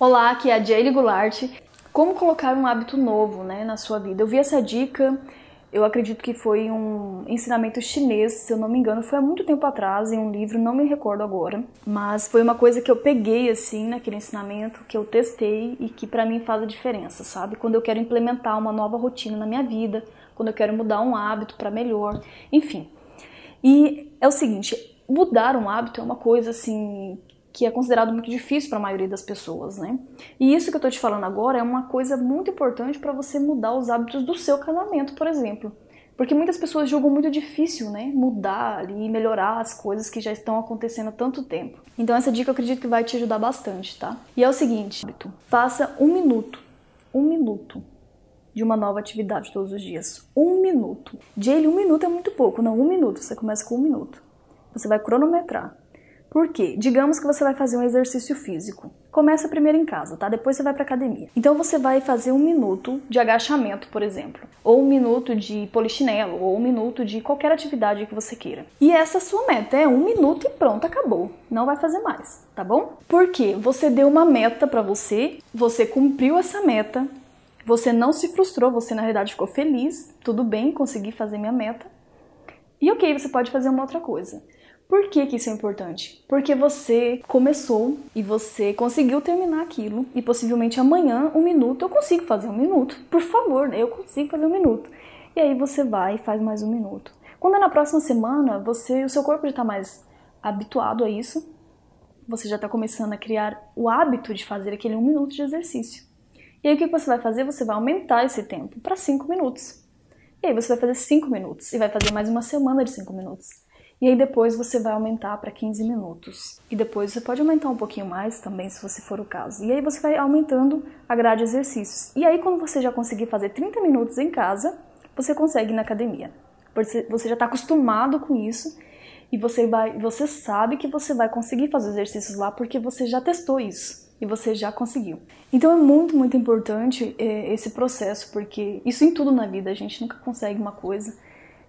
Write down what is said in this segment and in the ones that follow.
Olá, aqui é a Jaylee Goulart. Como colocar um hábito novo né, na sua vida? Eu vi essa dica, eu acredito que foi um ensinamento chinês, se eu não me engano, foi há muito tempo atrás, em um livro, não me recordo agora. Mas foi uma coisa que eu peguei assim naquele ensinamento, que eu testei e que para mim faz a diferença, sabe? Quando eu quero implementar uma nova rotina na minha vida, quando eu quero mudar um hábito para melhor, enfim. E é o seguinte, mudar um hábito é uma coisa assim que é considerado muito difícil para a maioria das pessoas, né? E isso que eu estou te falando agora é uma coisa muito importante para você mudar os hábitos do seu casamento, por exemplo. Porque muitas pessoas julgam muito difícil, né? Mudar e melhorar as coisas que já estão acontecendo há tanto tempo. Então essa dica eu acredito que vai te ajudar bastante, tá? E é o seguinte, faça um minuto, um minuto de uma nova atividade todos os dias. Um minuto. Jaylee, um minuto é muito pouco. Não, um minuto. Você começa com um minuto. Você vai cronometrar. Por quê? Digamos que você vai fazer um exercício físico. Começa primeiro em casa, tá? Depois você vai para academia. Então você vai fazer um minuto de agachamento, por exemplo, ou um minuto de polichinelo, ou um minuto de qualquer atividade que você queira. E essa é sua meta é um minuto e pronto, acabou. Não vai fazer mais, tá bom? Porque você deu uma meta para você, você cumpriu essa meta, você não se frustrou, você na realidade ficou feliz, tudo bem, consegui fazer minha meta. E ok, você pode fazer uma outra coisa. Por que, que isso é importante? Porque você começou e você conseguiu terminar aquilo e possivelmente amanhã, um minuto, eu consigo fazer um minuto. Por favor, né? eu consigo fazer um minuto. E aí você vai e faz mais um minuto. Quando é na próxima semana, você, o seu corpo já está mais habituado a isso, você já está começando a criar o hábito de fazer aquele um minuto de exercício. E aí o que você vai fazer? Você vai aumentar esse tempo para cinco minutos. E aí você vai fazer cinco minutos e vai fazer mais uma semana de cinco minutos. E aí depois você vai aumentar para 15 minutos. E depois você pode aumentar um pouquinho mais também, se você for o caso. E aí você vai aumentando a grade de exercícios. E aí quando você já conseguir fazer 30 minutos em casa, você consegue ir na academia. Você já está acostumado com isso e você vai, você sabe que você vai conseguir fazer exercícios lá porque você já testou isso e você já conseguiu. Então é muito, muito importante é, esse processo, porque isso em tudo na vida, a gente nunca consegue uma coisa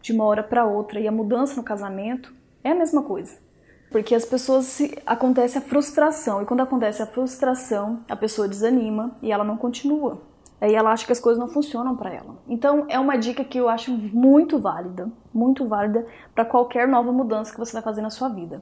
de uma hora para outra. E a mudança no casamento é a mesma coisa. Porque as pessoas se acontece a frustração e quando acontece a frustração, a pessoa desanima e ela não continua. Aí ela acha que as coisas não funcionam para ela. Então é uma dica que eu acho muito válida, muito válida para qualquer nova mudança que você vai fazer na sua vida.